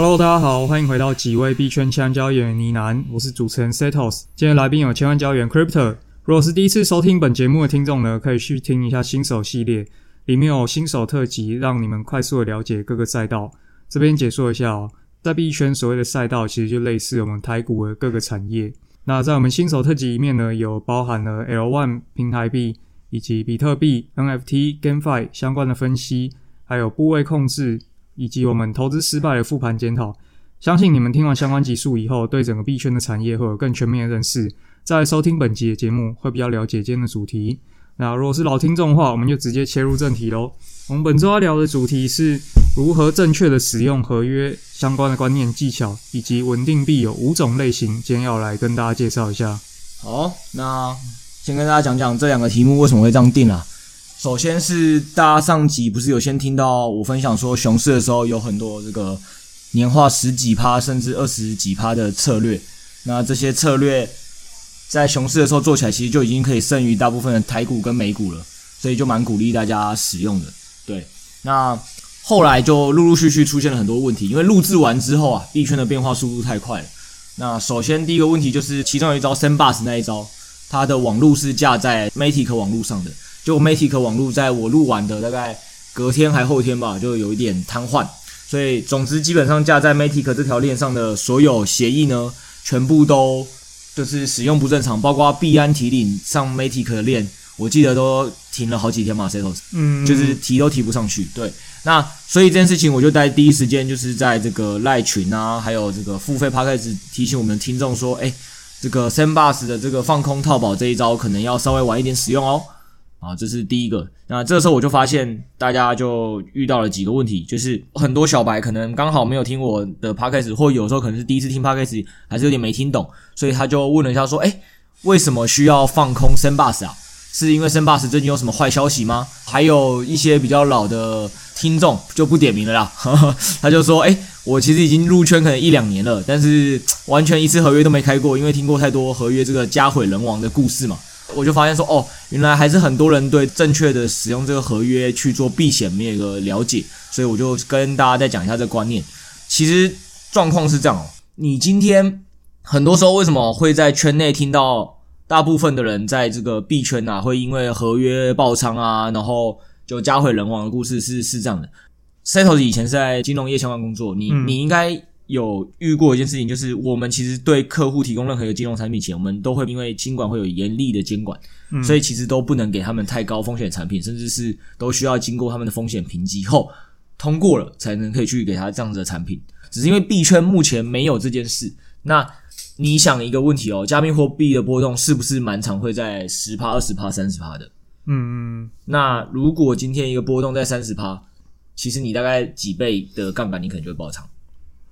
Hello，大家好，欢迎回到几位币圈千万交易员呢喃，我是主持人 Setos。今天来宾有千万交易员 Crypto。如果是第一次收听本节目的听众呢，可以去听一下新手系列，里面有新手特辑，让你们快速的了解各个赛道。这边解说一下哦，在币圈所谓的赛道，其实就类似我们台股的各个产业。那在我们新手特辑里面呢，有包含了 L1 平台币以及比特币、NFT、GameFi 相关的分析，还有部位控制。以及我们投资失败的复盘检讨，相信你们听完相关集数以后，对整个币圈的产业会有更全面的认识。在收听本集的节目，会比较了解今天的主题。那如果是老听众的话，我们就直接切入正题喽。我们本周要聊的主题是如何正确的使用合约相关的观念技巧，以及稳定币有五种类型，今天要来跟大家介绍一下。好，那先跟大家讲讲这两个题目为什么会这样定啊。首先是大家上集不是有先听到我分享说熊市的时候有很多这个年化十几趴甚至二十几趴的策略，那这些策略在熊市的时候做起来其实就已经可以胜于大部分的台股跟美股了，所以就蛮鼓励大家使用的。对，那后来就陆陆续续出现了很多问题，因为录制完之后啊，币圈的变化速度太快了。那首先第一个问题就是其中有一招 Sandbox 那一招，它的网路是架在 Matic 网路上的。就 Matic 网络在我录完的大概隔天还后天吧，就有一点瘫痪，所以总之基本上架在 Matic 这条链上的所有协议呢，全部都就是使用不正常，包括币安提领上 Matic 的链，我记得都停了好几天嘛，Setos，嗯，就是提都提不上去。对，那所以这件事情我就在第一时间就是在这个赖群啊，还有这个付费 Podcast 提醒我们的听众说，哎，这个 Sandbus 的这个放空套保这一招可能要稍微晚一点使用哦。啊，这是第一个。那这时候我就发现，大家就遇到了几个问题，就是很多小白可能刚好没有听我的 podcast，或有时候可能是第一次听 podcast，还是有点没听懂，所以他就问了一下说：“诶，为什么需要放空 Sandbox 啊？是因为 Sandbox 最近有什么坏消息吗？”还有一些比较老的听众就不点名了啦，呵呵，他就说：“诶，我其实已经入圈可能一两年了，但是完全一次合约都没开过，因为听过太多合约这个家毁人亡的故事嘛。”我就发现说，哦，原来还是很多人对正确的使用这个合约去做避险没有一个了解，所以我就跟大家再讲一下这个观念。其实状况是这样哦，你今天很多时候为什么会在圈内听到大部分的人在这个币圈啊，会因为合约爆仓啊，然后就家毁人亡的故事是是这样的。Setos 以前是在金融业相关工作，你你应该。有遇过一件事情，就是我们其实对客户提供任何一个金融产品前，我们都会因为金管会有严厉的监管，嗯，所以其实都不能给他们太高风险的产品，甚至是都需要经过他们的风险评级后通过了，才能可以去给他这样子的产品。只是因为币圈目前没有这件事。那你想一个问题哦，加密货币的波动是不是蛮常会在十趴、二十趴、三十趴的？嗯嗯。那如果今天一个波动在三十趴，其实你大概几倍的杠杆，你可能就会爆仓。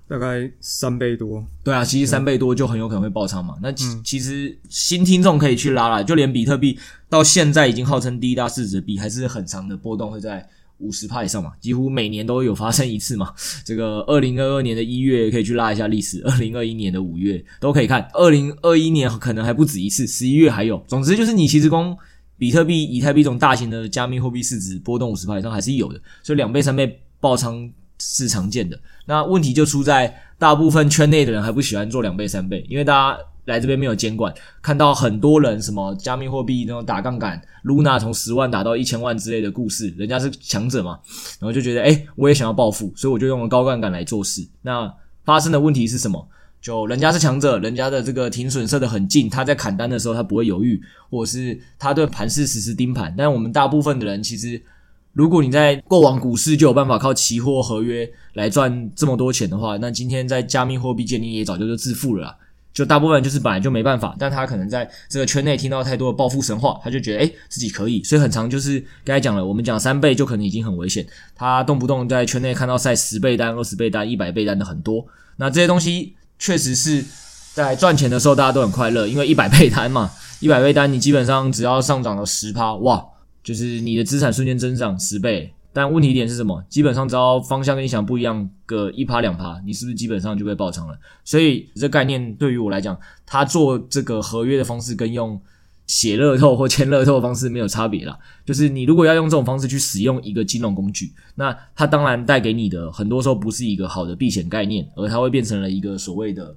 大概三倍多，对啊，其实三倍多就很有可能会爆仓嘛。那其其实新听众可以去拉啦，就连比特币到现在已经号称第一大市值币，还是很长的波动会在五十趴以上嘛，几乎每年都有发生一次嘛。这个二零二二年的一月可以去拉一下历史，二零二一年的五月都可以看，二零二一年可能还不止一次，十一月还有。总之就是你其实光比特币、以太币这种大型的加密货币市值波动五十趴以上还是有的，所以两倍、三倍爆仓。是常见的，那问题就出在大部分圈内的人还不喜欢做两倍三倍，因为大家来这边没有监管，看到很多人什么加密货币那种打杠杆，Luna 从十万打到一千万之类的故事，人家是强者嘛，然后就觉得诶，我也想要暴富，所以我就用了高杠杆来做事。那发生的问题是什么？就人家是强者，人家的这个停损设得很近，他在砍单的时候他不会犹豫，或者是他对盘势实时盯盘，但我们大部分的人其实。如果你在过往股市就有办法靠期货合约来赚这么多钱的话，那今天在加密货币界你也早就就致富了啦。就大部分就是本来就没办法，但他可能在这个圈内听到太多的暴富神话，他就觉得诶自己可以，所以很长就是刚才讲了，我们讲三倍就可能已经很危险，他动不动在圈内看到晒十倍单、二十倍单、一百倍单的很多，那这些东西确实是在赚钱的时候大家都很快乐，因为一百倍单嘛，一百倍单你基本上只要上涨了十趴，哇，就是你的资产瞬间增长十倍。但问题点是什么？基本上只要方向跟你想不一样，个一趴两趴，你是不是基本上就被爆仓了？所以这概念对于我来讲，他做这个合约的方式跟用写乐透或签乐透的方式没有差别啦。就是你如果要用这种方式去使用一个金融工具，那它当然带给你的很多时候不是一个好的避险概念，而它会变成了一个所谓的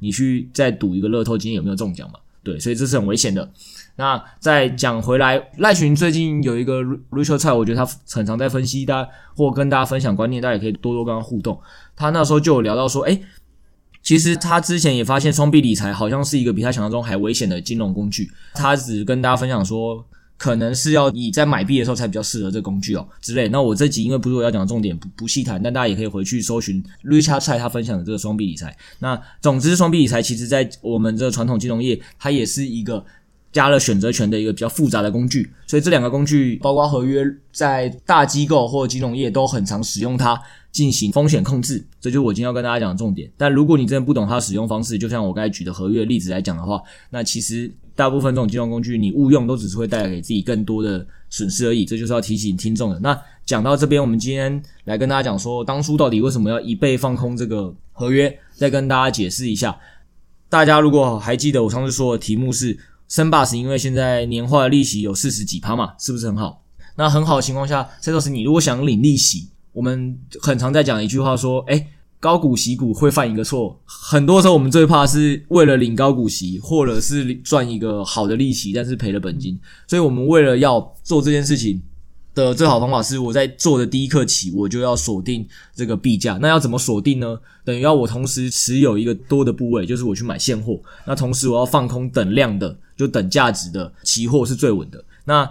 你去再赌一个乐透今天有没有中奖嘛？对，所以这是很危险的。那再讲回来，赖群最近有一个 Richard 蔡，我觉得他很常在分析，大家或跟大家分享观念，大家也可以多多跟他互动。他那时候就有聊到说，哎，其实他之前也发现双币理财好像是一个比他想象中还危险的金融工具。他只跟大家分享说，可能是要你在买币的时候才比较适合这个工具哦之类。那我这集因为不是我要讲的重点，不不细谈，但大家也可以回去搜寻 Richard 蔡他分享的这个双币理财。那总之，双币理财其实在我们这个传统金融业，它也是一个。加了选择权的一个比较复杂的工具，所以这两个工具，包括合约，在大机构或金融业都很常使用它进行风险控制，这就是我今天要跟大家讲的重点。但如果你真的不懂它使用方式，就像我刚才举的合约例子来讲的话，那其实大部分这种金融工具你误用都只是会带来给自己更多的损失而已。这就是要提醒听众的。那讲到这边，我们今天来跟大家讲说，当初到底为什么要一倍放空这个合约，再跟大家解释一下。大家如果还记得我上次说的题目是。升霸是因为现在年化的利息有四十几趴嘛，是不是很好？那很好的情况下，这就是你如果想领利息，我们很常在讲一句话说，诶，高股息股会犯一个错，很多时候我们最怕是为了领高股息，或者是赚一个好的利息，但是赔了本金，所以我们为了要做这件事情。的最好方法是，我在做的第一刻起，我就要锁定这个币价。那要怎么锁定呢？等于要我同时持有一个多的部位，就是我去买现货。那同时我要放空等量的，就等价值的期货是最稳的。那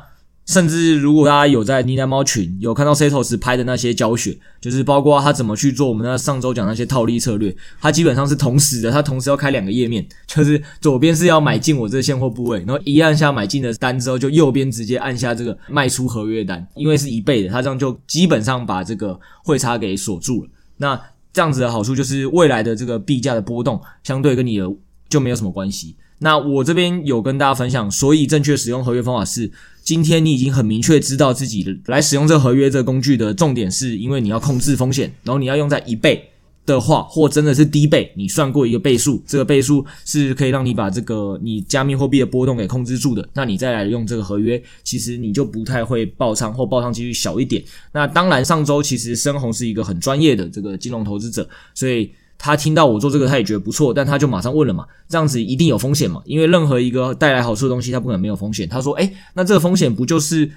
甚至如果大家有在呢喃猫群有看到 Setos 拍的那些教学，就是包括他怎么去做我们那上周讲那些套利策略，他基本上是同时的，他同时要开两个页面，就是左边是要买进我这现货部位，然后一按下买进的单之后，就右边直接按下这个卖出合约单，因为是一倍的，他这样就基本上把这个汇差给锁住了。那这样子的好处就是未来的这个币价的波动相对跟你的就没有什么关系。那我这边有跟大家分享，所以正确使用合约方法是，今天你已经很明确知道自己来使用这个合约这个工具的重点，是因为你要控制风险，然后你要用在一倍的话，或真的是低倍，你算过一个倍数，这个倍数是可以让你把这个你加密货币的波动给控制住的，那你再来用这个合约，其实你就不太会爆仓或爆仓几率小一点。那当然，上周其实深红是一个很专业的这个金融投资者，所以。他听到我做这个，他也觉得不错，但他就马上问了嘛，这样子一定有风险嘛？因为任何一个带来好处的东西，它不可能没有风险。他说：“诶，那这个风险不就是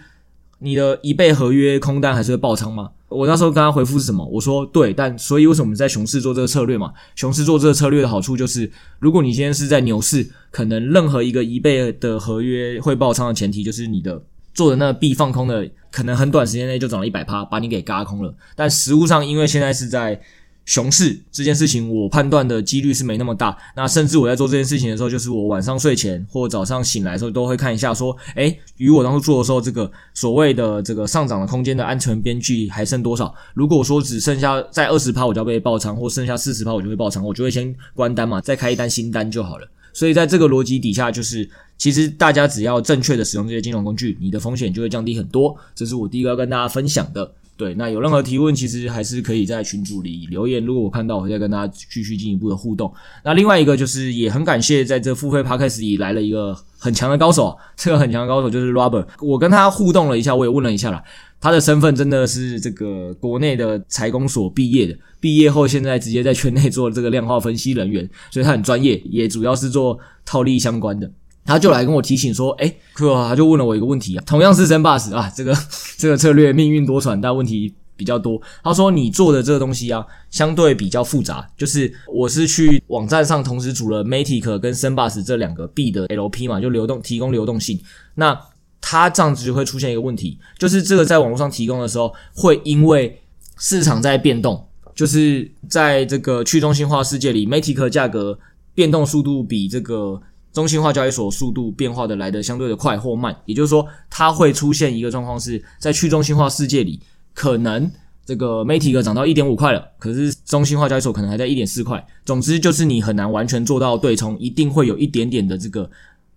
你的一倍合约空单还是会爆仓吗？”我那时候跟他回复是什么？我说：“对，但所以为什么我们在熊市做这个策略嘛？熊市做这个策略的好处就是，如果你今天是在牛市，可能任何一个一倍的合约会爆仓的前提，就是你的做的那个币放空的，可能很短时间内就涨了一百趴，把你给嘎空了。但实物上，因为现在是在熊市这件事情，我判断的几率是没那么大。那甚至我在做这件事情的时候，就是我晚上睡前或早上醒来的时候，都会看一下，说，诶，与我当初做的时候，这个所谓的这个上涨的空间的安全边际还剩多少？如果说只剩下在二十趴，我就要被爆仓，或剩下四十趴，我就会爆仓，我就会先关单嘛，再开一单新单就好了。所以在这个逻辑底下，就是其实大家只要正确的使用这些金融工具，你的风险就会降低很多。这是我第一个要跟大家分享的。对，那有任何提问，其实还是可以在群组里留言。如果我看到，我再跟大家继续进一步的互动。那另外一个就是，也很感谢在这付费 Podcast 里来了一个很强的高手，这个很强的高手就是 Robert。我跟他互动了一下，我也问了一下啦，他的身份真的是这个国内的财工所毕业的，毕业后现在直接在圈内做这个量化分析人员，所以他很专业，也主要是做套利相关的。他就来跟我提醒说：“诶，克，他就问了我一个问题啊，同样是升霸时啊，这个 这个策略命运多舛，但问题比较多。他说你做的这个东西啊，相对比较复杂，就是我是去网站上同时组了 Matic 跟升霸时这两个币的 LP 嘛，就流动提供流动性。那它这样子就会出现一个问题，就是这个在网络上提供的时候，会因为市场在变动，就是在这个去中心化世界里，Matic 价格变动速度比这个中心化交易所速度变化的来的相对的快或慢，也就是说，它会出现一个状况是在去中心化世界里，可能这个 Matic 涨到一点五块了，可是中心化交易所可能还在一点四块，总之就是你很难完全做到对冲，一定会有一点点的这个。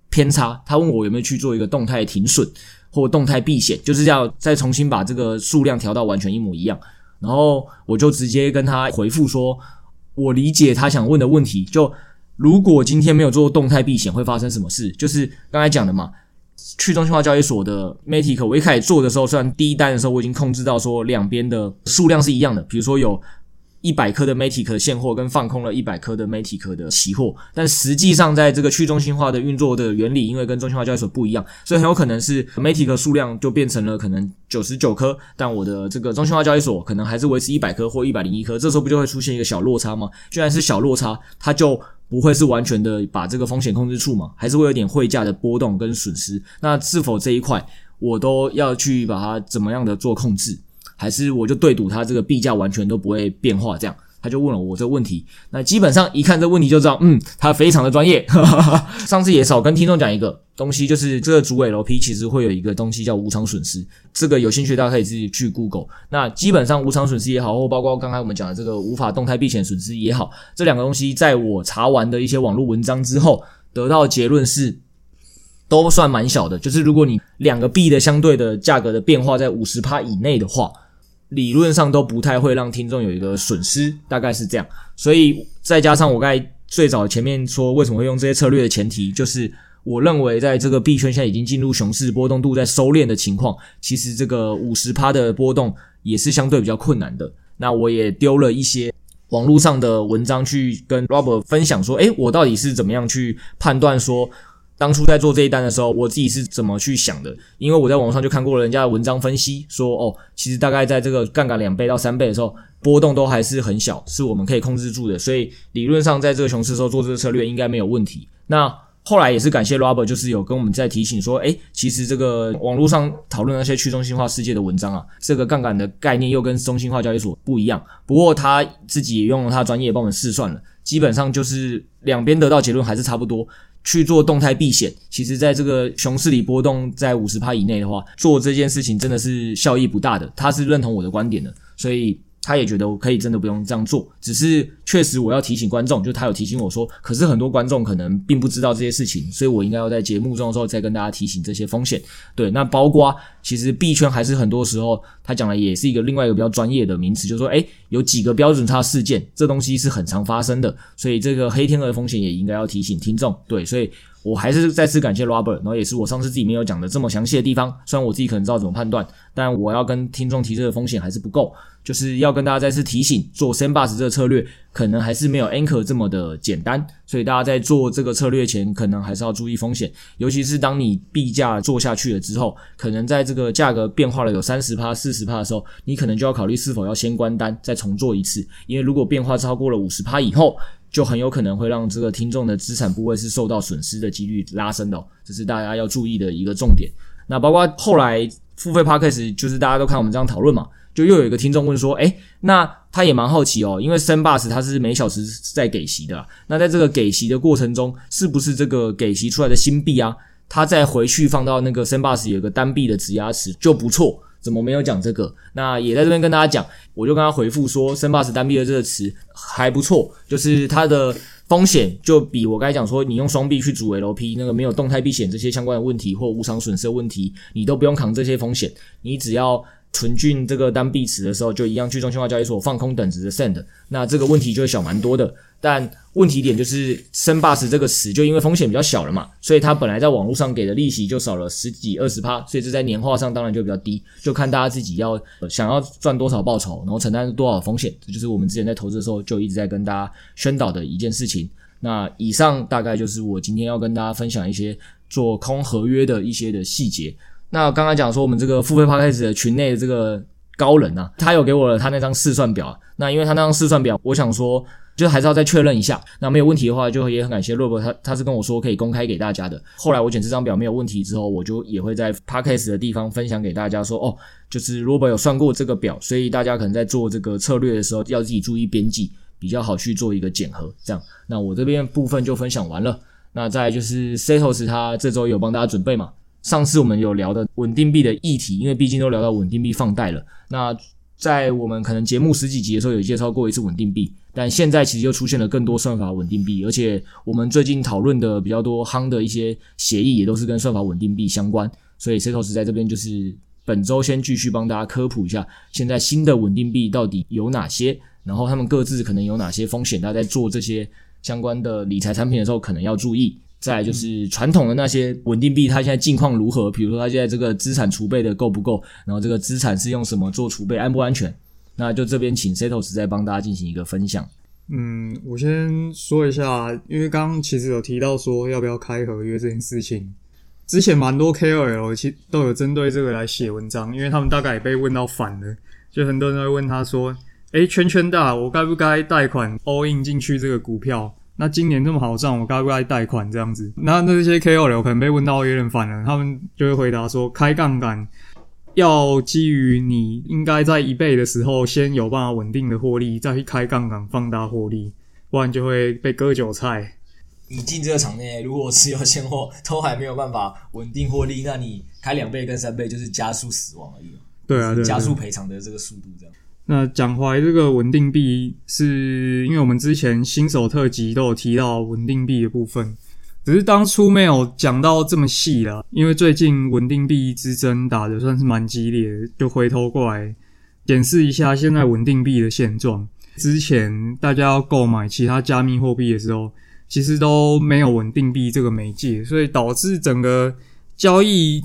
偏差，他问我有没有去做一个动态停损或动态避险，就是要再重新把这个数量调到完全一模一样。然后我就直接跟他回复说，我理解他想问的问题。就如果今天没有做动态避险，会发生什么事？就是刚才讲的嘛，去中心化交易所的 Matic，我一开始做的时候，虽然第一单的时候我已经控制到说两边的数量是一样的，比如说有。一百颗的 Matic 现货跟放空了一百颗的 Matic 的期货，但实际上在这个去中心化的运作的原理，因为跟中心化交易所不一样，所以很有可能是 Matic 数量就变成了可能九十九颗，但我的这个中心化交易所可能还是维持一百颗或一百零一颗，这时候不就会出现一个小落差吗？居然是小落差，它就不会是完全的把这个风险控制住嘛？还是会有点汇价的波动跟损失？那是否这一块我都要去把它怎么样的做控制？还是我就对赌它这个币价完全都不会变化，这样他就问了我这个问题。那基本上一看这问题就知道，嗯，他非常的专业。上次也少跟听众讲一个东西，就是这个主委楼 P 其实会有一个东西叫无常损失。这个有兴趣大家可以自己去 Google。那基本上无常损失也好，或包括刚才我们讲的这个无法动态避险损失也好，这两个东西在我查完的一些网络文章之后，得到结论是。都算蛮小的，就是如果你两个币的相对的价格的变化在五十趴以内的话，理论上都不太会让听众有一个损失，大概是这样。所以再加上我刚才最早前面说为什么会用这些策略的前提，就是我认为在这个币圈现在已经进入熊市，波动度在收敛的情况，其实这个五十趴的波动也是相对比较困难的。那我也丢了一些网络上的文章去跟 Robert 分享说，诶，我到底是怎么样去判断说。当初在做这一单的时候，我自己是怎么去想的？因为我在网上就看过了人家的文章分析，说哦，其实大概在这个杠杆两倍到三倍的时候，波动都还是很小，是我们可以控制住的。所以理论上在这个熊市的时候做这个策略应该没有问题。那后来也是感谢 Robert，就是有跟我们在提醒说，诶，其实这个网络上讨论那些去中心化世界的文章啊，这个杠杆的概念又跟中心化交易所不一样。不过他自己也用了他专业帮我们试算了，基本上就是两边得到结论还是差不多。去做动态避险，其实在这个熊市里波动在五十趴以内的话，做这件事情真的是效益不大的。他是认同我的观点的，所以。他也觉得我可以真的不用这样做，只是确实我要提醒观众，就他有提醒我说，可是很多观众可能并不知道这些事情，所以我应该要在节目中的时候再跟大家提醒这些风险。对，那包括其实币圈还是很多时候他讲的也是一个另外一个比较专业的名词，就是说，诶，有几个标准差事件，这东西是很常发生的，所以这个黑天鹅风险也应该要提醒听众。对，所以。我还是再次感谢 Robert，然后也是我上次自己没有讲的这么详细的地方。虽然我自己可能知道怎么判断，但我要跟听众提这个风险还是不够，就是要跟大家再次提醒，做 Sandbox 这个策略可能还是没有 Anchor 这么的简单。所以大家在做这个策略前，可能还是要注意风险，尤其是当你币价做下去了之后，可能在这个价格变化了有三十趴、四十趴的时候，你可能就要考虑是否要先关单再重做一次，因为如果变化超过了五十趴以后。就很有可能会让这个听众的资产部位是受到损失的几率拉升的哦，这是大家要注意的一个重点。那包括后来付费 Podcast，就是大家都看我们这样讨论嘛，就又有一个听众问说，诶，那他也蛮好奇哦，因为 Sandbox 它是每小时在给息的，那在这个给息的过程中，是不是这个给息出来的新币啊，它再回去放到那个 Sandbox 有个单币的质押池就不错。怎么没有讲这个？那也在这边跟大家讲，我就跟他回复说，Sandbox 单币的这个词还不错，就是它的风险就比我刚才讲说，你用双币去组 LP 那个没有动态避险这些相关的问题或无常损失的问题，你都不用扛这些风险，你只要。存进这个单币池的时候，就一样去中心化交易所放空等值的 Sand，那这个问题就会小蛮多的。但问题点就是 Sandbox 这个词，就因为风险比较小了嘛，所以它本来在网络上给的利息就少了十几二十趴，所以这在年化上当然就比较低。就看大家自己要想要赚多少报酬，然后承担多少风险，这就是我们之前在投资的时候就一直在跟大家宣导的一件事情。那以上大概就是我今天要跟大家分享一些做空合约的一些的细节。那刚刚讲说我们这个付费 Podcast 的群内的这个高人啊，他有给我了他那张试算表。那因为他那张试算表，我想说就还是要再确认一下。那没有问题的话，就也很感谢 Rob，他他是跟我说可以公开给大家的。后来我剪这张表没有问题之后，我就也会在 Podcast 的地方分享给大家说，哦，就是 Rob 有算过这个表，所以大家可能在做这个策略的时候要自己注意边际，比较好去做一个检核。这样，那我这边部分就分享完了。那再就是 Setos 他这周有帮大家准备嘛？上次我们有聊的稳定币的议题，因为毕竟都聊到稳定币放贷了。那在我们可能节目十几集的时候有介绍过一次稳定币，但现在其实又出现了更多算法稳定币，而且我们最近讨论的比较多夯的一些协议也都是跟算法稳定币相关。所以 Setos 在这边就是本周先继续帮大家科普一下，现在新的稳定币到底有哪些，然后他们各自可能有哪些风险，大家在做这些相关的理财产品的时候可能要注意。再就是传统的那些稳定币，它现在境况如何？比如说它现在这个资产储备的够不够？然后这个资产是用什么做储备，安不安全？那就这边请 Setos 再帮大家进行一个分享。嗯，我先说一下，因为刚刚其实有提到说要不要开合约这件事情，之前蛮多 KOL 其都有针对这个来写文章，因为他们大概也被问到反了，就很多人会问他说：“诶，圈圈大，我该不该贷款 all in 进去这个股票？”那今年这么好赚，我该不该贷款这样子？那那些 KOL 可能被问到有点烦了，他们就会回答说：开杠杆要基于你应该在一倍的时候先有办法稳定的获利，再去开杠杆放大获利，不然就会被割韭菜。你进这个场内，如果持有现货都还没有办法稳定获利，那你开两倍跟三倍就是加速死亡而已。对啊，对，加速赔偿的这个速度这样。那讲回这个稳定币，是因为我们之前新手特辑都有提到稳定币的部分，只是当初没有讲到这么细啦。因为最近稳定币之争打得算是蛮激烈的，就回头过来检视一下现在稳定币的现状。之前大家要购买其他加密货币的时候，其实都没有稳定币这个媒介，所以导致整个交易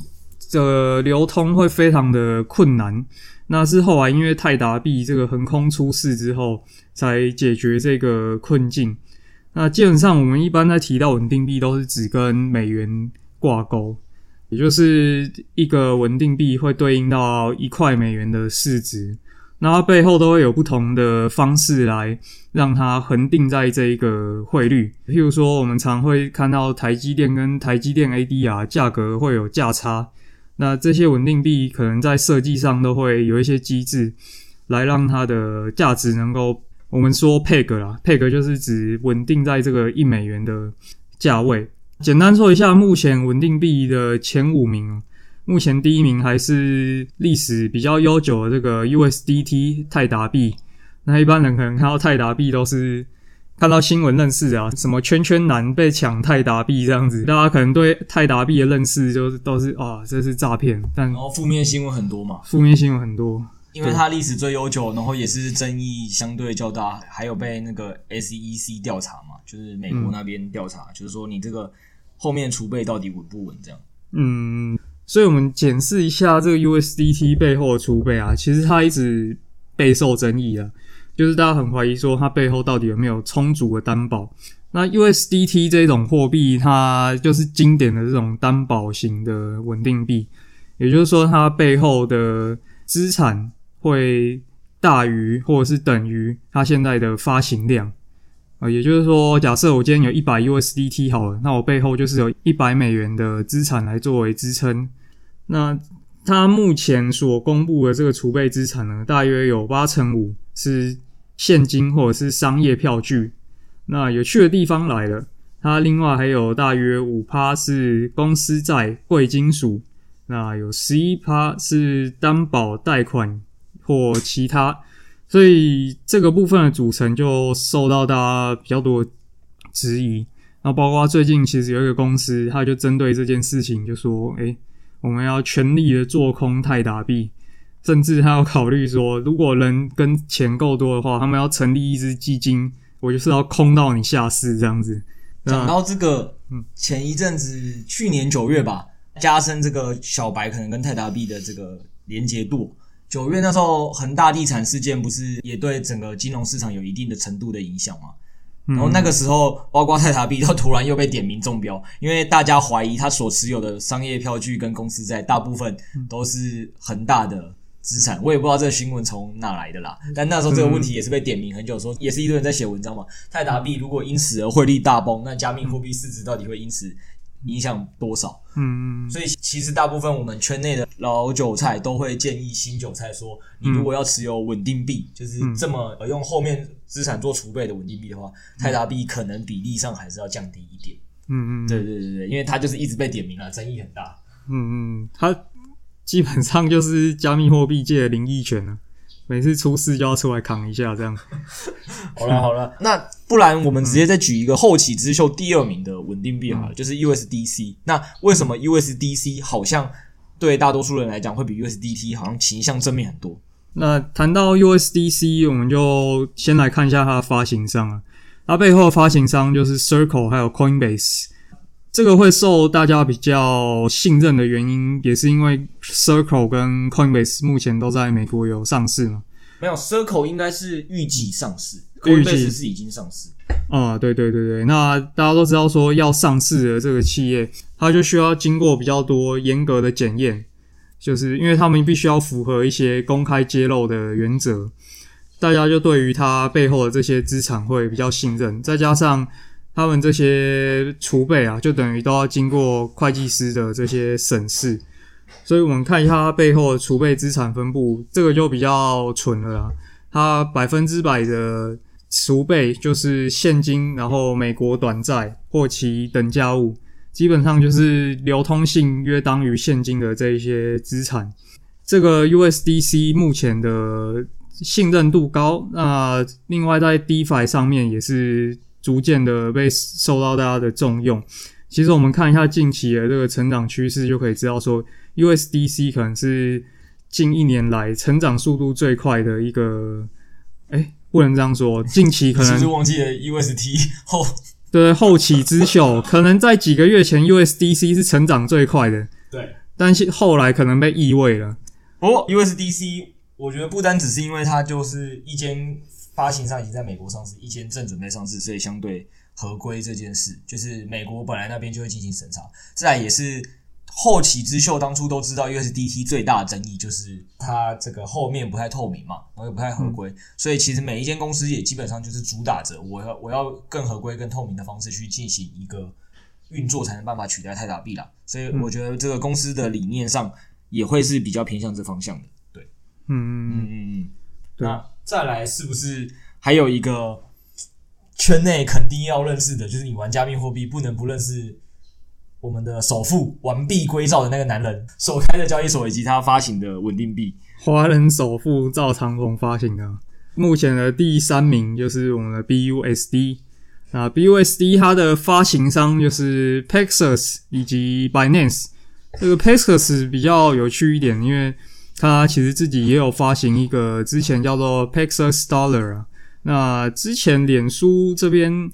的流通会非常的困难。那是后来因为泰达币这个横空出世之后，才解决这个困境。那基本上我们一般在提到稳定币，都是只跟美元挂钩，也就是一个稳定币会对应到一块美元的市值。那它背后都会有不同的方式来让它恒定在这一个汇率。譬如说，我们常会看到台积电跟台积电 ADR 价格会有价差。那这些稳定币可能在设计上都会有一些机制，来让它的价值能够，我们说 peg 啦，peg 就是指稳定在这个一美元的价位。简单说一下，目前稳定币的前五名，目前第一名还是历史比较悠久的这个 USDT 泰达币。那一般人可能看到泰达币都是。看到新闻认识啊，什么圈圈男被抢泰达币这样子，大家可能对泰达币的认识就是都是啊，这是诈骗。但然后负面新闻很多嘛，负面新闻很多，因为它历史最悠久，然后也是争议相对较大，还有被那个 SEC 调查嘛，就是美国那边调查，嗯、就是说你这个后面储备到底稳不稳这样。嗯，所以我们检视一下这个 USDT 背后的储备啊，其实它一直备受争议啊。就是大家很怀疑说它背后到底有没有充足的担保。那 USDT 这种货币，它就是经典的这种担保型的稳定币，也就是说它背后的资产会大于或者是等于它现在的发行量啊。也就是说，假设我今天有一百 USDT 好了，那我背后就是有一百美元的资产来作为支撑。那它目前所公布的这个储备资产呢，大约有八成五是现金或者是商业票据。那有趣的地方来了，它另外还有大约五趴是公司债、贵金属。那有十一趴是担保贷款或其他。所以这个部分的组成就受到大家比较多质疑。那包括最近其实有一个公司，他就针对这件事情就说：“诶。”我们要全力的做空泰达币，甚至他要考虑说，如果人跟钱够多的话，他们要成立一支基金，我就是要空到你下市这样子。讲到这个，嗯，前一阵子去年九月吧，加深这个小白可能跟泰达币的这个连结度。九月那时候，恒大地产事件不是也对整个金融市场有一定的程度的影响吗？然后那个时候，包括泰达币都突然又被点名中标，因为大家怀疑他所持有的商业票据跟公司债大部分都是恒大的资产，我也不知道这个新闻从哪来的啦。但那时候这个问题也是被点名很久，说也是一堆人在写文章嘛。泰达币如果因此而汇率大崩，那加密货币市值到底会因此影响多少？嗯嗯。所以其实大部分我们圈内的老韭菜都会建议新韭菜说，你如果要持有稳定币，就是这么用后面资产做储备的稳定币的话，泰达币可能比例上还是要降低一点。嗯嗯。对对对对，因为它就是一直被点名了，争议很大。嗯嗯，它基本上就是加密货币界的林益全了，每次出事就要出来扛一下，这样。好了好了，那不然我们直接再举一个后起之秀第二名的稳定币好了，嗯、就是 USDC。那为什么 USDC 好像对大多数人来讲会比 USDT 好像倾向正面很多？那谈到 USDC，我们就先来看一下它的发行商啊，它背后的发行商就是 Circle 还有 Coinbase。这个会受大家比较信任的原因，也是因为 Circle 跟 Coinbase 目前都在美国有上市嘛？没有，Circle 应该是预计上市，Coinbase 是已经上市。啊、嗯，对对对对，那大家都知道说要上市的这个企业，它就需要经过比较多严格的检验，就是因为他们必须要符合一些公开揭露的原则，大家就对于它背后的这些资产会比较信任，再加上。他们这些储备啊，就等于都要经过会计师的这些审视，所以我们看一下它背后的储备资产分布，这个就比较蠢了啦。它百分之百的储备就是现金，然后美国短债或其等价物，基本上就是流通性约当于现金的这一些资产。这个 USDC 目前的信任度高，那另外在 DeFi 上面也是。逐渐的被受到大家的重用。其实我们看一下近期的这个成长趋势，就可以知道说，USDC 可能是近一年来成长速度最快的一个。哎，不能这样说，近期可能 是忘记了 UST 后对后起之秀，可能在几个月前 USDC 是成长最快的。对，但是后来可能被异位了。哦，USDC，我觉得不单只是因为它就是一间。发行商已经在美国上市，一间正准备上市，所以相对合规这件事，就是美国本来那边就会进行审查。再来也是后起之秀，当初都知道 USDT 最大的争议就是它这个后面不太透明嘛，然后又不太合规，嗯、所以其实每一间公司也基本上就是主打着我要我要更合规、更透明的方式去进行一个运作，才能办法取代泰达币啦。所以我觉得这个公司的理念上也会是比较偏向这方向的。对，嗯嗯嗯嗯嗯，对。再来是不是还有一个圈内肯定要认识的，就是你玩加密货币不能不认识我们的首富完璧归赵的那个男人所开的交易所以及他发行的稳定币，华人首富赵长龙发行的。目前的第三名就是我们的 BUSD 啊，BUSD 它的发行商就是 Paxos 以及 Binance。这个 Paxos 比较有趣一点，因为他其实自己也有发行一个，之前叫做 Paxos Dollar 啊。那之前脸书这边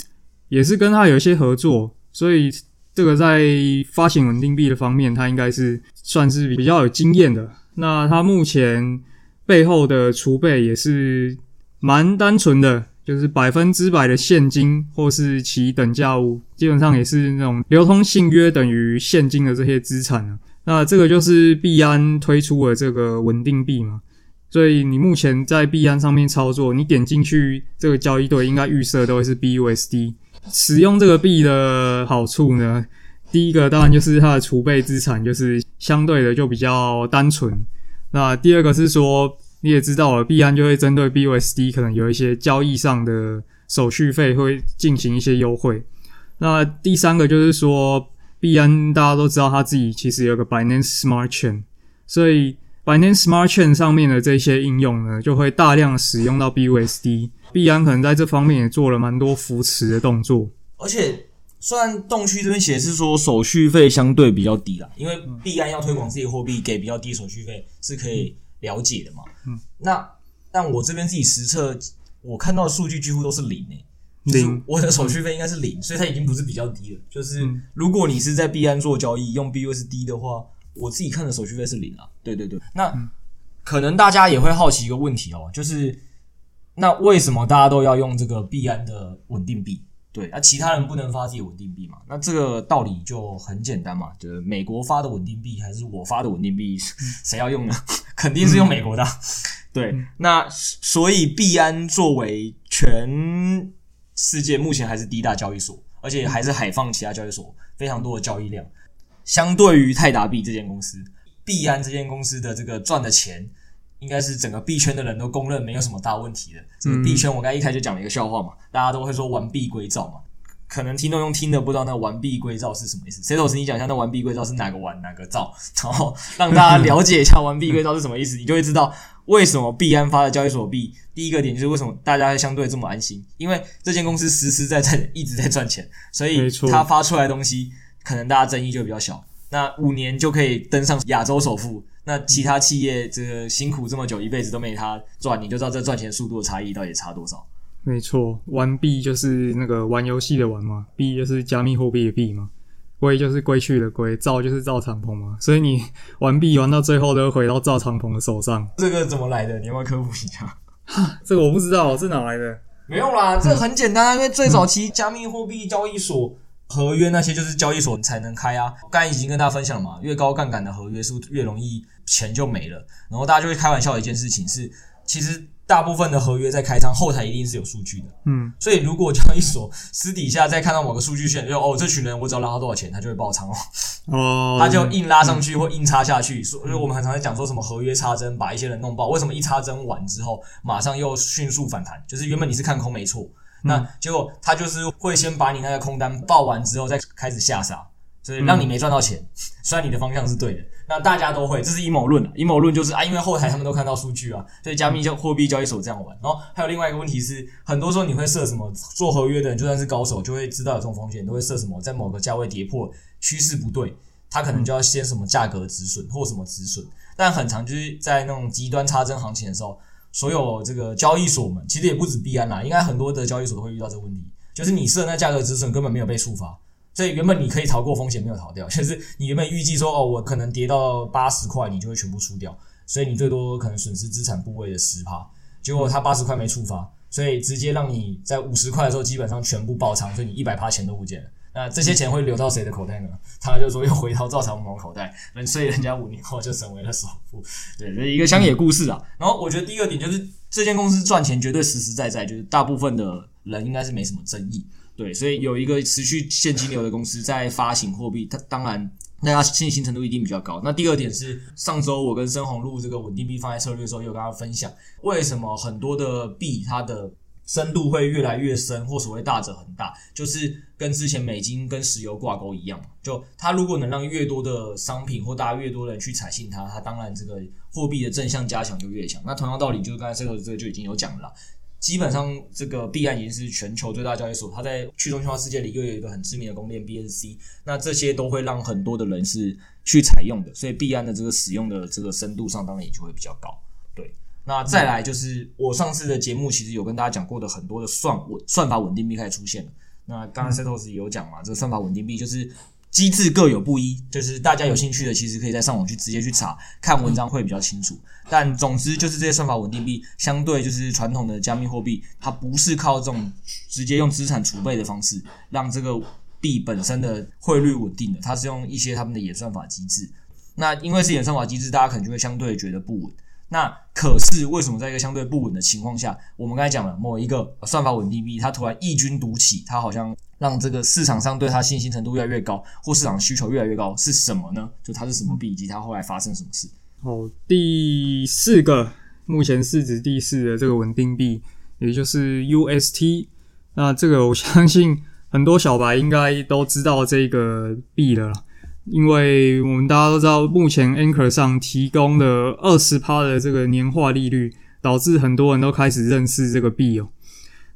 也是跟他有一些合作，所以这个在发行稳定币的方面，他应该是算是比较有经验的。那他目前背后的储备也是蛮单纯的，就是百分之百的现金或是其等价物，基本上也是那种流通性约等于现金的这些资产啊。那这个就是币安推出的这个稳定币嘛，所以你目前在币安上面操作，你点进去这个交易对，应该预设都会是 BUSD。使用这个币的好处呢，第一个当然就是它的储备资产就是相对的就比较单纯。那第二个是说，你也知道了，币安就会针对 BUSD 可能有一些交易上的手续费会进行一些优惠。那第三个就是说。币安大家都知道，他自己其实有个 Binance Smart Chain，所以 Binance Smart Chain 上面的这些应用呢，就会大量使用到 BUSD。币安可能在这方面也做了蛮多扶持的动作。而且，虽然动区这边写的是说手续费相对比较低啦，因为币安要推广自己货币，给比较低手续费是可以了解的嘛。嗯，那但我这边自己实测，我看到的数据几乎都是零诶、欸。零，我的手续费应该是零，所以它已经不是比较低了。就是如果你是在币安做交易用 BUSD 的话，我自己看的手续费是零啊。对对对，那可能大家也会好奇一个问题哦，就是那为什么大家都要用这个币安的稳定币？对，那、啊、其他人不能发自己稳定币嘛？那这个道理就很简单嘛，就是美国发的稳定币还是我发的稳定币，谁要用呢？肯定是用美国的。对，那所以币安作为全世界目前还是第一大交易所，而且还是海放其他交易所非常多的交易量。相对于泰达币这间公司，币安这间公司的这个赚的钱，应该是整个币圈的人都公认没有什么大问题的。这个币圈我刚一开始就讲了一个笑话嘛，大家都会说完璧归赵嘛。可能听众用听的不知道那完璧归赵是什么意思。Setos，你讲一下那完璧归赵是哪个完哪个赵，然后让大家了解一下完璧归赵是什么意思，你就会知道为什么币安发的交易所币，第一个点就是为什么大家会相对这么安心，因为这间公司实实在在一直在赚钱，所以它发出来的东西可能大家争议就比较小。那五年就可以登上亚洲首富，那其他企业这个辛苦这么久，一辈子都没他赚，你就知道这赚钱速度的差异到底差多少。没错，玩币就是那个玩游戏的玩嘛，币就是加密货币的币嘛，归就是归去的归，赵就是赵长鹏嘛，所以你玩币玩到最后都会回到赵长鹏的手上。这个怎么来的？你要不要科普一下？哈，这个我不知道，是哪来的？没有啦，这个很简单啊，因为最早期加密货币交易所合约那些就是交易所才能开啊。刚才已经跟大家分享了嘛，越高杠杆的合约是不是越容易钱就没了？然后大家就会开玩笑的一件事情是，其实。大部分的合约在开仓后台一定是有数据的，嗯，所以如果交易所私底下再看到某个数据线，就哦，这群人我只要拉到多少钱，他就会爆仓哦，哦，他就硬拉上去或硬插下去，所以我们很常在讲说什么合约插针把一些人弄爆，为什么一插针完之后马上又迅速反弹？就是原本你是看空没错，那结果他就是会先把你那个空单爆完之后再开始下杀。所以让你没赚到钱，虽然你的方向是对的，那大家都会，这是阴谋论。阴谋论就是啊，因为后台他们都看到数据啊，所以加密交货币交易所这样玩。然后还有另外一个问题是，很多时候你会设什么做合约的人，就算是高手，就会知道有这种风险，都会设什么在某个价位跌破趋势不对，他可能就要先什么价格止损或什么止损。但很常就是在那种极端插针行情的时候，所有这个交易所们其实也不止币安啦，应该很多的交易所都会遇到这个问题，就是你设那价格止损根本没有被触发。所以原本你可以逃过风险，没有逃掉，就是你原本预计说哦，我可能跌到八十块，你就会全部出掉，所以你最多可能损失资产部位的十趴。结果他八十块没触发，所以直接让你在五十块的时候基本上全部爆仓，所以你一百趴钱都不见了。那这些钱会流到谁的口袋呢？他就说又回到赵长鹏口袋，所以人家五年后就成为了首富。对，这一个乡野故事啊。然后我觉得第二点就是这间公司赚钱绝对实实在在，就是大部分的人应该是没什么争议。对，所以有一个持续现金流的公司在发行货币，它当然大家信心程度一定比较高。那第二点是，上周我跟申红录这个稳定币放在策略的时候，有跟大家分享为什么很多的币它的深度会越来越深，或所谓大者恒大，就是跟之前美金跟石油挂钩一样。就它如果能让越多的商品或大家越多人去采信它，它当然这个货币的正向加强就越强。那同样道理，就是刚才申红这个就已经有讲了。基本上，这个币安已经是全球最大交易所，它在去中心化世界里又有一个很知名的公链 BSC，那这些都会让很多的人是去采用的，所以币安的这个使用的这个深度上当然也就会比较高。对，那再来就是我上次的节目其实有跟大家讲过的很多的算稳算法稳定币开始出现了。那刚才 Setos 有讲嘛，这个算法稳定币就是。机制各有不一，就是大家有兴趣的，其实可以在上网去直接去查，看文章会比较清楚。但总之就是这些算法稳定币，相对就是传统的加密货币，它不是靠这种直接用资产储备的方式让这个币本身的汇率稳定的，它是用一些他们的演算法机制。那因为是演算法机制，大家可能就会相对觉得不稳。那可是为什么在一个相对不稳的情况下，我们刚才讲了某一个算法稳定币，它突然异军独起，它好像让这个市场上对它信心程度越来越高，或市场需求越来越高，是什么呢？就它是什么币，以及它后来发生什么事？哦，第四个目前市值第四的这个稳定币，也就是 UST。那这个我相信很多小白应该都知道这个币了。因为我们大家都知道，目前 Anchor 上提供的二十趴的这个年化利率，导致很多人都开始认识这个币哦。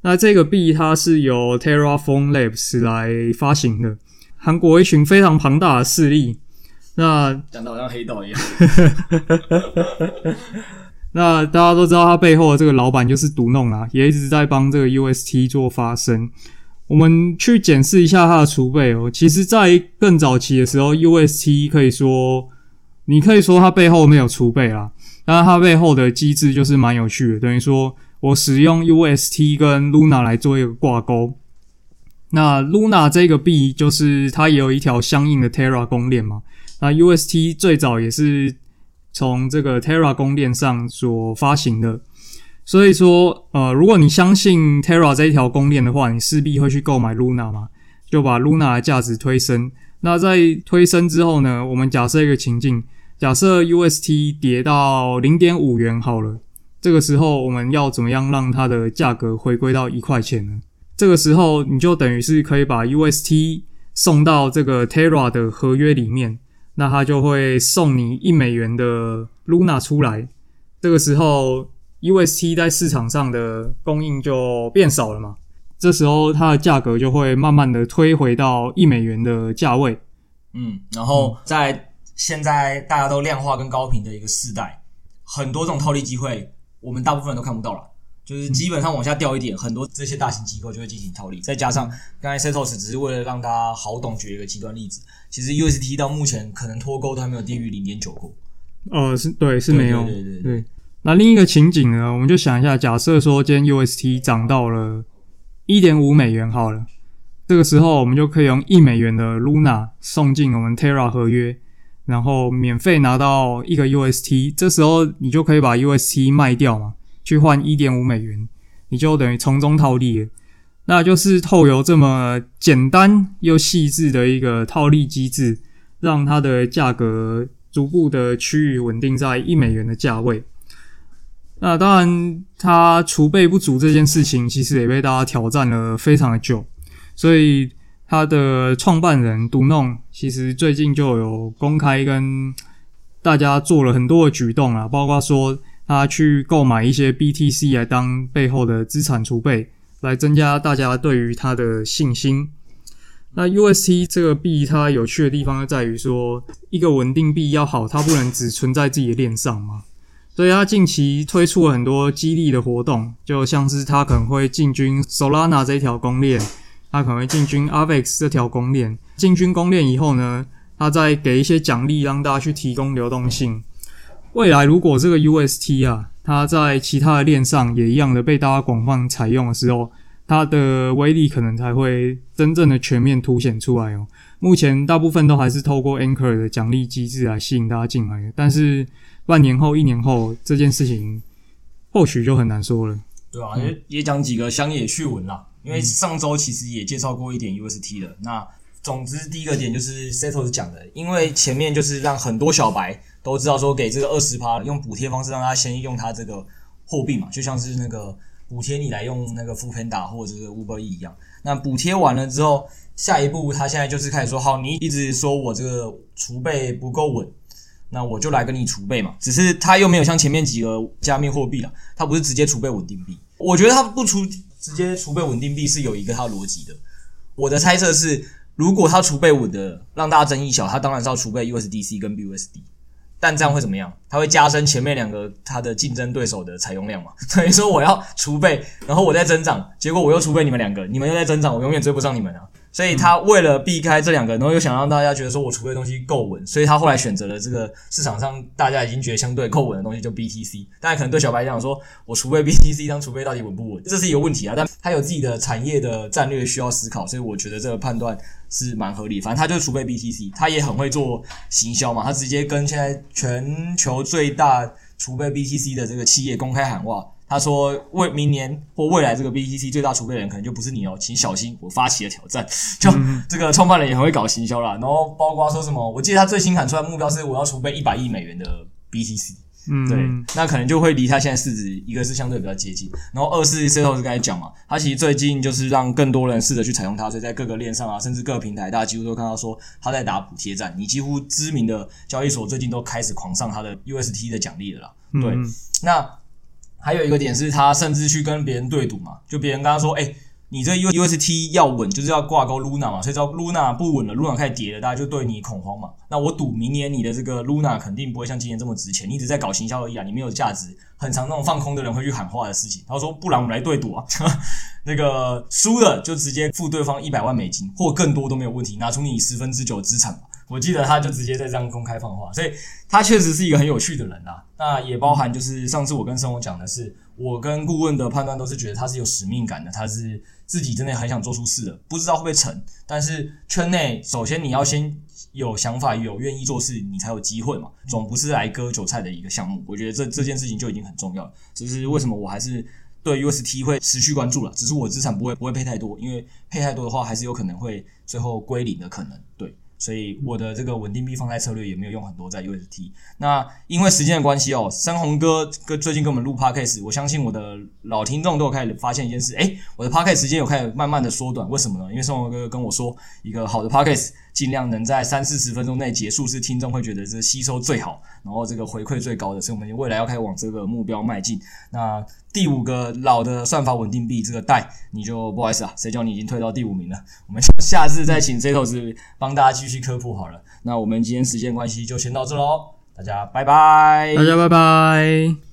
那这个币它是由 Terraform Labs 来发行的，韩国一群非常庞大的势力。那讲的好像黑道一样。那大家都知道，他背后的这个老板就是独弄啦，也一直在帮这个 UST 做发声。我们去检视一下它的储备哦。其实，在更早期的时候，UST 可以说，你可以说它背后没有储备啦，但是它背后的机制就是蛮有趣的。等于说我使用 UST 跟 Luna 来做一个挂钩，那 Luna 这个币就是它也有一条相应的 Terra 公链嘛。那 UST 最早也是从这个 Terra 公链上所发行的。所以说，呃，如果你相信 Terra 这一条公链的话，你势必会去购买 Luna 嘛，就把 Luna 的价值推升。那在推升之后呢，我们假设一个情境，假设 UST 跌到零点五元好了，这个时候我们要怎么样让它的价格回归到一块钱呢？这个时候，你就等于是可以把 UST 送到这个 Terra 的合约里面，那它就会送你一美元的 Luna 出来。这个时候，UST 在市场上的供应就变少了嘛，这时候它的价格就会慢慢的推回到一美元的价位。嗯，然后在现在大家都量化跟高频的一个时代，很多这种套利机会，我们大部分人都看不到了。就是基本上往下掉一点，很多这些大型机构就会进行套利。再加上刚才 Setos 只是为了让大家好懂举一个极端例子，其实 UST 到目前可能脱钩都还没有低于零点九过。呃，是对，是没有。对对对，对，对。那另一个情景呢，我们就想一下，假设说今天 UST 涨到了一点五美元好了，这个时候我们就可以用一美元的 Luna 送进我们 Terra 合约，然后免费拿到一个 UST。这时候你就可以把 UST 卖掉嘛。去换一点五美元，你就等于从中套利了。那就是透过这么简单又细致的一个套利机制，让它的价格逐步的趋于稳定在一美元的价位。那当然，它储备不足这件事情，其实也被大家挑战了非常的久。所以，它的创办人独弄其实最近就有公开跟大家做了很多的举动啊，包括说。他去购买一些 BTC 来当背后的资产储备，来增加大家对于它的信心。那 UST 这个币它有趣的地方就在于说，一个稳定币要好，它不能只存在自己的链上嘛。所以它近期推出了很多激励的活动，就像是它可能会进军 Solana 这一条公链，它可能会进军 Avex 这条公链。进军公链以后呢，它再给一些奖励，让大家去提供流动性。未来如果这个 UST 啊，它在其他的链上也一样的被大家广泛采用的时候，它的威力可能才会真正的全面凸显出来哦。目前大部分都还是透过 Anchor 的奖励机制来吸引大家进来的，但是半年后、一年后这件事情或许就很难说了。对啊，也也讲几个乡野趣闻啦，因为上周其实也介绍过一点 UST 的。那总之第一个点就是 Setos 讲的，因为前面就是让很多小白。都知道说给这个二十趴用补贴方式让他先用他这个货币嘛，就像是那个补贴你来用那个 foodpanda 或者是 Uber E 一样。那补贴完了之后，下一步他现在就是开始说，好，你一直说我这个储备不够稳，那我就来跟你储备嘛。只是他又没有像前面几个加密货币了，他不是直接储备稳定币。我觉得他不储直接储备稳定币是有一个它逻辑的。我的猜测是，如果它储备稳的让大家争议小，它当然是要储备 USDC 跟 BUSD。但这样会怎么样？它会加深前面两个它的竞争对手的采用量嘛？等于说我要储备，然后我在增长，结果我又储备你们两个，你们又在增长，我永远追不上你们啊！所以他为了避开这两个，然后又想让大家觉得说我储备的东西够稳，所以他后来选择了这个市场上大家已经觉得相对够稳的东西，就 BTC。大家可能对小白讲说，我储备 BTC 当储备到底稳不稳？这是一个问题啊！但他有自己的产业的战略需要思考，所以我觉得这个判断是蛮合理。反正他就是储备 BTC，他也很会做行销嘛，他直接跟现在全球最大储备 BTC 的这个企业公开喊话。他说：“未明年或未来这个 BTC 最大储备人可能就不是你哦，请小心我发起了挑战。”就这个创办人也很会搞行销啦，然后包括说什么，我记得他最新喊出来的目标是我要储备一百亿美元的 BTC。嗯，对，那可能就会离他现在市值一个是相对比较接近，然后二是 Setos 刚才讲嘛，他其实最近就是让更多人试着去采用它，所以在各个链上啊，甚至各个平台，大家几乎都看到说他在打补贴战。你几乎知名的交易所最近都开始狂上他的 UST 的奖励了啦。对，嗯、那。还有一个点是，他甚至去跟别人对赌嘛，就别人跟他说：“哎、你这 UST 要稳，就是要挂钩 Luna 嘛，所以只要 Luna 不稳了，Luna 开始跌了，大家就对你恐慌嘛。那我赌明年你的这个 Luna 肯定不会像今年这么值钱，你一直在搞行销而已啊，你没有价值。很常那种放空的人会去喊话的事情。他说：不然我们来对赌啊，那个输了就直接付对方一百万美金或更多都没有问题，拿出你十分之九的资产。”我记得他就直接在这样公开放话，所以他确实是一个很有趣的人啊。那也包含就是上次我跟生活讲的是，我跟顾问的判断都是觉得他是有使命感的，他是自己真的很想做出事的，不知道会不会成。但是圈内首先你要先有想法，有愿意做事，你才有机会嘛，总不是来割韭菜的一个项目。我觉得这这件事情就已经很重要了。这是为什么我还是对 UST 会持续关注了，只是我资产不会不会配太多，因为配太多的话，还是有可能会最后归零的可能。对。所以我的这个稳定币放贷策略也没有用很多在 UST。那因为时间的关系哦，深红哥跟最近跟我们录 Podcast，我相信我的老听众都有开始发现一件事，哎，我的 Podcast 时间有开始慢慢的缩短，为什么呢？因为深红哥跟我说，一个好的 Podcast 尽量能在三四十分钟内结束，是听众会觉得这吸收最好，然后这个回馈最高的，所以我们未来要开始往这个目标迈进。那第五个老的算法稳定币，这个代你就不好意思啊，谁叫你已经退到第五名了？我们下次再请 Zetos 帮大家继续科普好了。那我们今天时间关系就先到这喽，大家拜拜，大家拜拜。